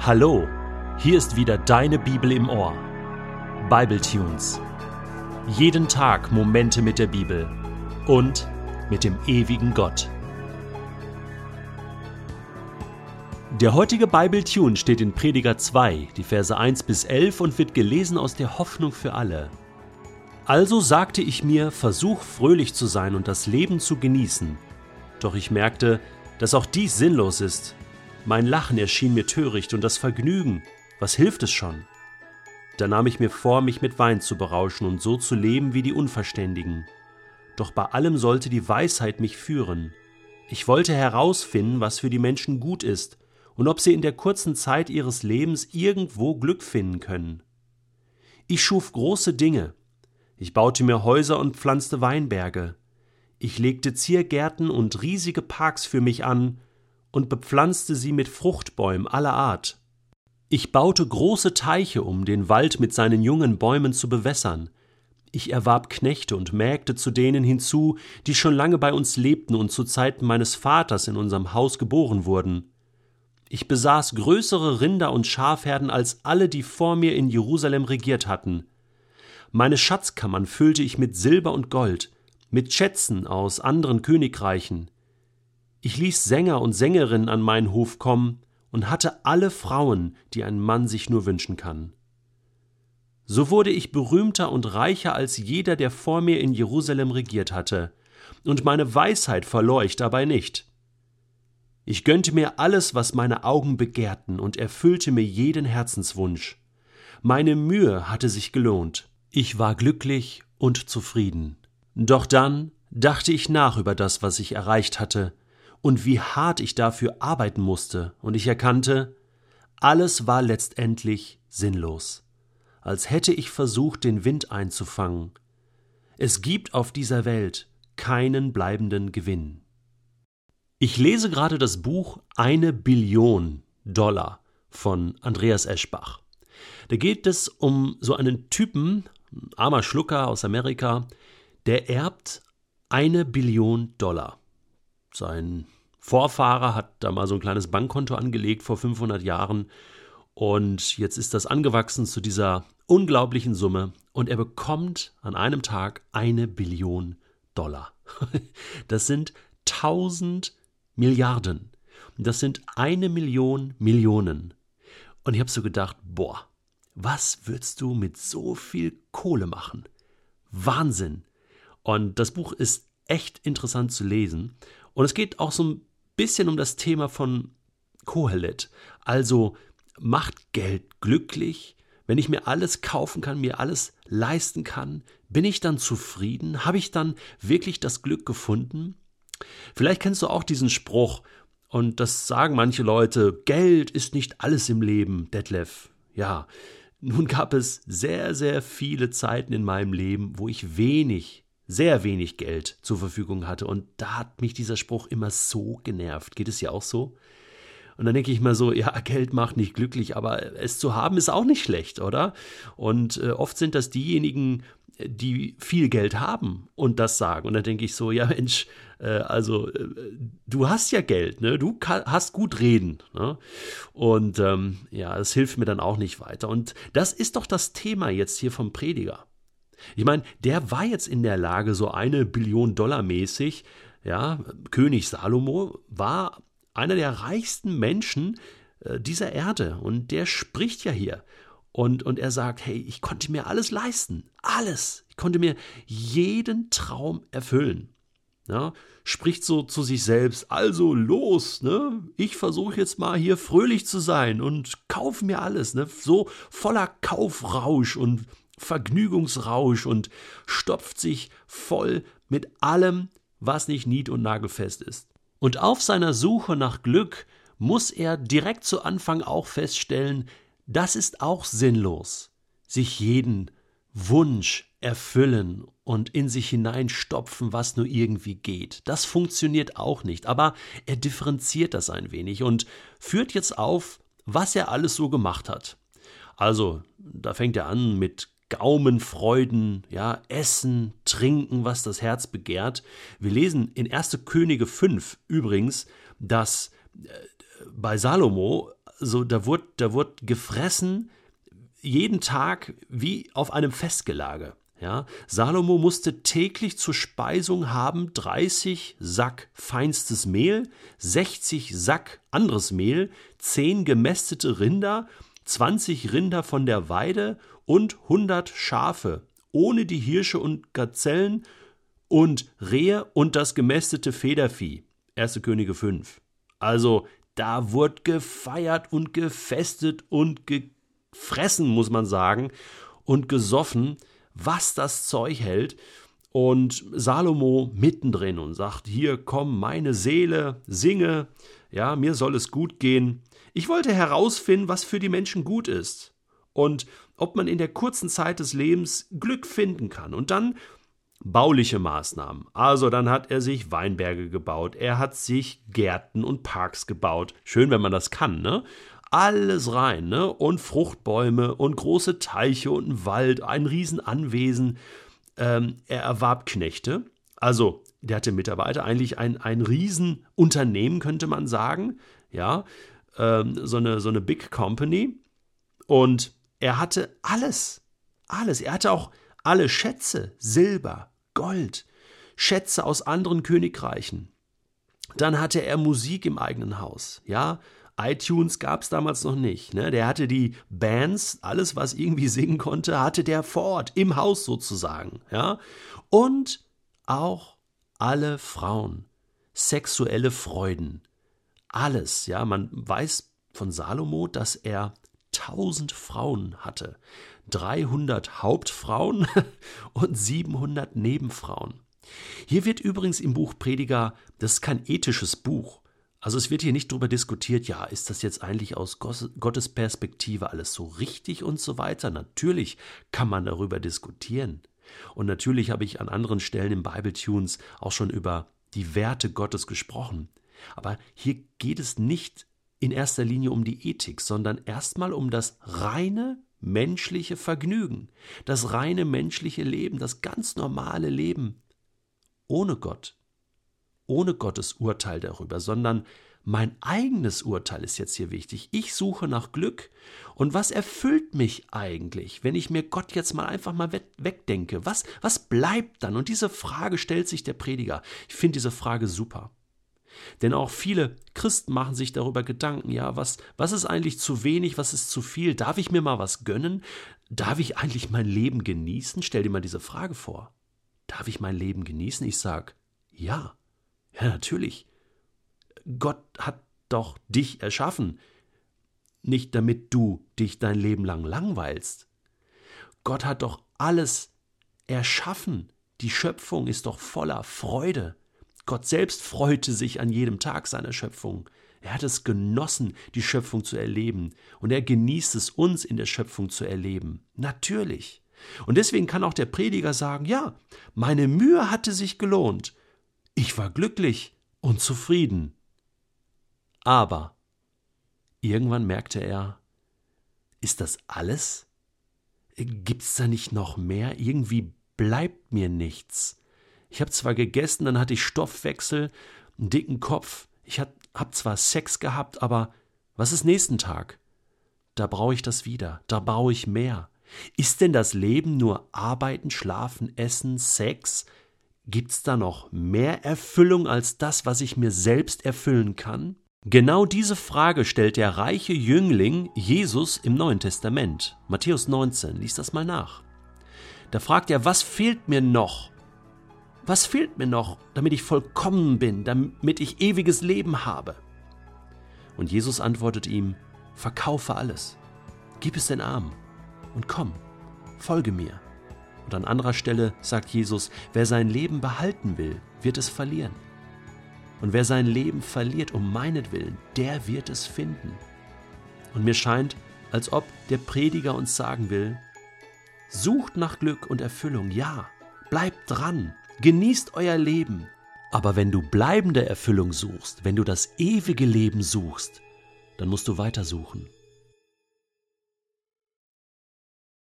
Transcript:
Hallo, hier ist wieder deine Bibel im Ohr. Bible Tunes. Jeden Tag Momente mit der Bibel und mit dem ewigen Gott. Der heutige Bible Tune steht in Prediger 2, die Verse 1 bis 11 und wird gelesen aus der Hoffnung für alle. Also sagte ich mir, versuch fröhlich zu sein und das Leben zu genießen. Doch ich merkte, dass auch dies sinnlos ist mein Lachen erschien mir töricht und das Vergnügen, was hilft es schon? Da nahm ich mir vor, mich mit Wein zu berauschen und so zu leben wie die Unverständigen. Doch bei allem sollte die Weisheit mich führen. Ich wollte herausfinden, was für die Menschen gut ist und ob sie in der kurzen Zeit ihres Lebens irgendwo Glück finden können. Ich schuf große Dinge. Ich baute mir Häuser und pflanzte Weinberge. Ich legte Ziergärten und riesige Parks für mich an und bepflanzte sie mit Fruchtbäumen aller Art. Ich baute große Teiche, um den Wald mit seinen jungen Bäumen zu bewässern. Ich erwarb Knechte und Mägde zu denen hinzu, die schon lange bei uns lebten und zu Zeiten meines Vaters in unserem Haus geboren wurden. Ich besaß größere Rinder und Schafherden als alle, die vor mir in Jerusalem regiert hatten. Meine Schatzkammern füllte ich mit Silber und Gold, mit Schätzen aus anderen Königreichen. Ich ließ Sänger und Sängerinnen an meinen Hof kommen und hatte alle Frauen, die ein Mann sich nur wünschen kann. So wurde ich berühmter und reicher als jeder, der vor mir in Jerusalem regiert hatte, und meine Weisheit verlor ich dabei nicht. Ich gönnte mir alles, was meine Augen begehrten, und erfüllte mir jeden Herzenswunsch. Meine Mühe hatte sich gelohnt. Ich war glücklich und zufrieden. Doch dann dachte ich nach über das, was ich erreicht hatte, und wie hart ich dafür arbeiten musste, und ich erkannte, alles war letztendlich sinnlos, als hätte ich versucht, den Wind einzufangen. Es gibt auf dieser Welt keinen bleibenden Gewinn. Ich lese gerade das Buch Eine Billion Dollar von Andreas Eschbach. Da geht es um so einen Typen, ein armer Schlucker aus Amerika, der erbt eine Billion Dollar. Sein Vorfahrer hat da mal so ein kleines Bankkonto angelegt vor 500 Jahren und jetzt ist das angewachsen zu dieser unglaublichen Summe und er bekommt an einem Tag eine Billion Dollar. Das sind 1000 Milliarden. Das sind eine Million Millionen. Und ich habe so gedacht, boah, was würdest du mit so viel Kohle machen? Wahnsinn. Und das Buch ist echt interessant zu lesen. Und es geht auch so ein bisschen um das Thema von Kohelet. Also macht Geld glücklich? Wenn ich mir alles kaufen kann, mir alles leisten kann, bin ich dann zufrieden? Habe ich dann wirklich das Glück gefunden? Vielleicht kennst du auch diesen Spruch, und das sagen manche Leute, Geld ist nicht alles im Leben, Detlef. Ja, nun gab es sehr, sehr viele Zeiten in meinem Leben, wo ich wenig sehr wenig Geld zur Verfügung hatte. Und da hat mich dieser Spruch immer so genervt. Geht es ja auch so? Und dann denke ich mal so, ja, Geld macht nicht glücklich, aber es zu haben ist auch nicht schlecht, oder? Und äh, oft sind das diejenigen, die viel Geld haben und das sagen. Und dann denke ich so, ja Mensch, äh, also äh, du hast ja Geld, ne? Du hast gut reden. Ne? Und ähm, ja, das hilft mir dann auch nicht weiter. Und das ist doch das Thema jetzt hier vom Prediger. Ich meine, der war jetzt in der Lage, so eine Billion Dollar mäßig, ja, König Salomo war einer der reichsten Menschen äh, dieser Erde und der spricht ja hier. Und, und er sagt, hey, ich konnte mir alles leisten, alles. Ich konnte mir jeden Traum erfüllen. Ja, spricht so zu sich selbst, also los, ne? Ich versuche jetzt mal hier fröhlich zu sein und kaufe mir alles, ne? So voller Kaufrausch und Vergnügungsrausch und stopft sich voll mit allem, was nicht nied- und nagelfest ist. Und auf seiner Suche nach Glück muss er direkt zu Anfang auch feststellen, das ist auch sinnlos, sich jeden Wunsch erfüllen und in sich hineinstopfen, was nur irgendwie geht. Das funktioniert auch nicht, aber er differenziert das ein wenig und führt jetzt auf, was er alles so gemacht hat. Also, da fängt er an mit Gaumenfreuden, ja, Essen, Trinken, was das Herz begehrt. Wir lesen in 1. Könige 5 übrigens, dass äh, bei Salomo also da wurde, da wurde gefressen, jeden Tag wie auf einem Festgelage. Ja, Salomo musste täglich zur Speisung haben 30 Sack feinstes Mehl, 60 Sack anderes Mehl, 10 gemästete Rinder, 20 Rinder von der Weide und 100 Schafe, ohne die Hirsche und Gazellen und Rehe und das gemästete Federvieh. 1. Könige 5. Also, da wurde gefeiert und gefestet und gefressen, muss man sagen, und gesoffen was das Zeug hält. Und Salomo mittendrin und sagt: Hier, komm, meine Seele, singe, ja, mir soll es gut gehen. Ich wollte herausfinden, was für die Menschen gut ist und ob man in der kurzen Zeit des Lebens Glück finden kann. Und dann bauliche Maßnahmen. Also dann hat er sich Weinberge gebaut, er hat sich Gärten und Parks gebaut. Schön, wenn man das kann, ne? alles rein, ne? Und Fruchtbäume und große Teiche und ein Wald, ein Riesenanwesen. Ähm, er erwarb Knechte. Also, der hatte Mitarbeiter, eigentlich ein, ein Riesenunternehmen, könnte man sagen. Ja, ähm, so, eine, so eine Big Company. Und er hatte alles. Alles. Er hatte auch alle Schätze, Silber, Gold, Schätze aus anderen Königreichen. Dann hatte er Musik im eigenen Haus, ja, iTunes gab es damals noch nicht. Ne? Der hatte die Bands, alles, was irgendwie singen konnte, hatte der vor Ort, im Haus sozusagen. Ja? Und auch alle Frauen, sexuelle Freuden, alles. Ja, man weiß von Salomo, dass er tausend Frauen hatte, 300 Hauptfrauen und 700 Nebenfrauen. Hier wird übrigens im Buch Prediger, das ist kein ethisches Buch, also es wird hier nicht darüber diskutiert, ja, ist das jetzt eigentlich aus Gottes Perspektive alles so richtig und so weiter. Natürlich kann man darüber diskutieren. Und natürlich habe ich an anderen Stellen im Bible Tunes auch schon über die Werte Gottes gesprochen. Aber hier geht es nicht in erster Linie um die Ethik, sondern erstmal um das reine menschliche Vergnügen, das reine menschliche Leben, das ganz normale Leben ohne Gott ohne Gottes Urteil darüber, sondern mein eigenes Urteil ist jetzt hier wichtig. Ich suche nach Glück. Und was erfüllt mich eigentlich, wenn ich mir Gott jetzt mal einfach mal wegdenke? Was, was bleibt dann? Und diese Frage stellt sich der Prediger. Ich finde diese Frage super. Denn auch viele Christen machen sich darüber Gedanken, ja, was, was ist eigentlich zu wenig, was ist zu viel? Darf ich mir mal was gönnen? Darf ich eigentlich mein Leben genießen? Stell dir mal diese Frage vor. Darf ich mein Leben genießen? Ich sage, ja. Ja, natürlich. Gott hat doch dich erschaffen, nicht damit du dich dein Leben lang langweilst. Gott hat doch alles erschaffen. Die Schöpfung ist doch voller Freude. Gott selbst freute sich an jedem Tag seiner Schöpfung. Er hat es genossen, die Schöpfung zu erleben. Und er genießt es, uns in der Schöpfung zu erleben. Natürlich. Und deswegen kann auch der Prediger sagen, ja, meine Mühe hatte sich gelohnt. Ich war glücklich und zufrieden. Aber irgendwann merkte er, ist das alles? Gibt's da nicht noch mehr? Irgendwie bleibt mir nichts. Ich habe zwar gegessen, dann hatte ich Stoffwechsel, einen dicken Kopf, ich habe zwar Sex gehabt, aber was ist nächsten Tag? Da brauche ich das wieder, da brauche ich mehr. Ist denn das Leben nur Arbeiten, Schlafen, Essen, Sex? Gibt's da noch mehr Erfüllung als das, was ich mir selbst erfüllen kann? Genau diese Frage stellt der reiche Jüngling Jesus im Neuen Testament. Matthäus 19, lies das mal nach. Da fragt er, was fehlt mir noch? Was fehlt mir noch, damit ich vollkommen bin, damit ich ewiges Leben habe? Und Jesus antwortet ihm, verkaufe alles, gib es den Armen und komm, folge mir. Und an anderer Stelle sagt Jesus, wer sein Leben behalten will, wird es verlieren. Und wer sein Leben verliert um meinetwillen, der wird es finden. Und mir scheint, als ob der Prediger uns sagen will, sucht nach Glück und Erfüllung, ja, bleibt dran, genießt euer Leben. Aber wenn du bleibende Erfüllung suchst, wenn du das ewige Leben suchst, dann musst du weitersuchen.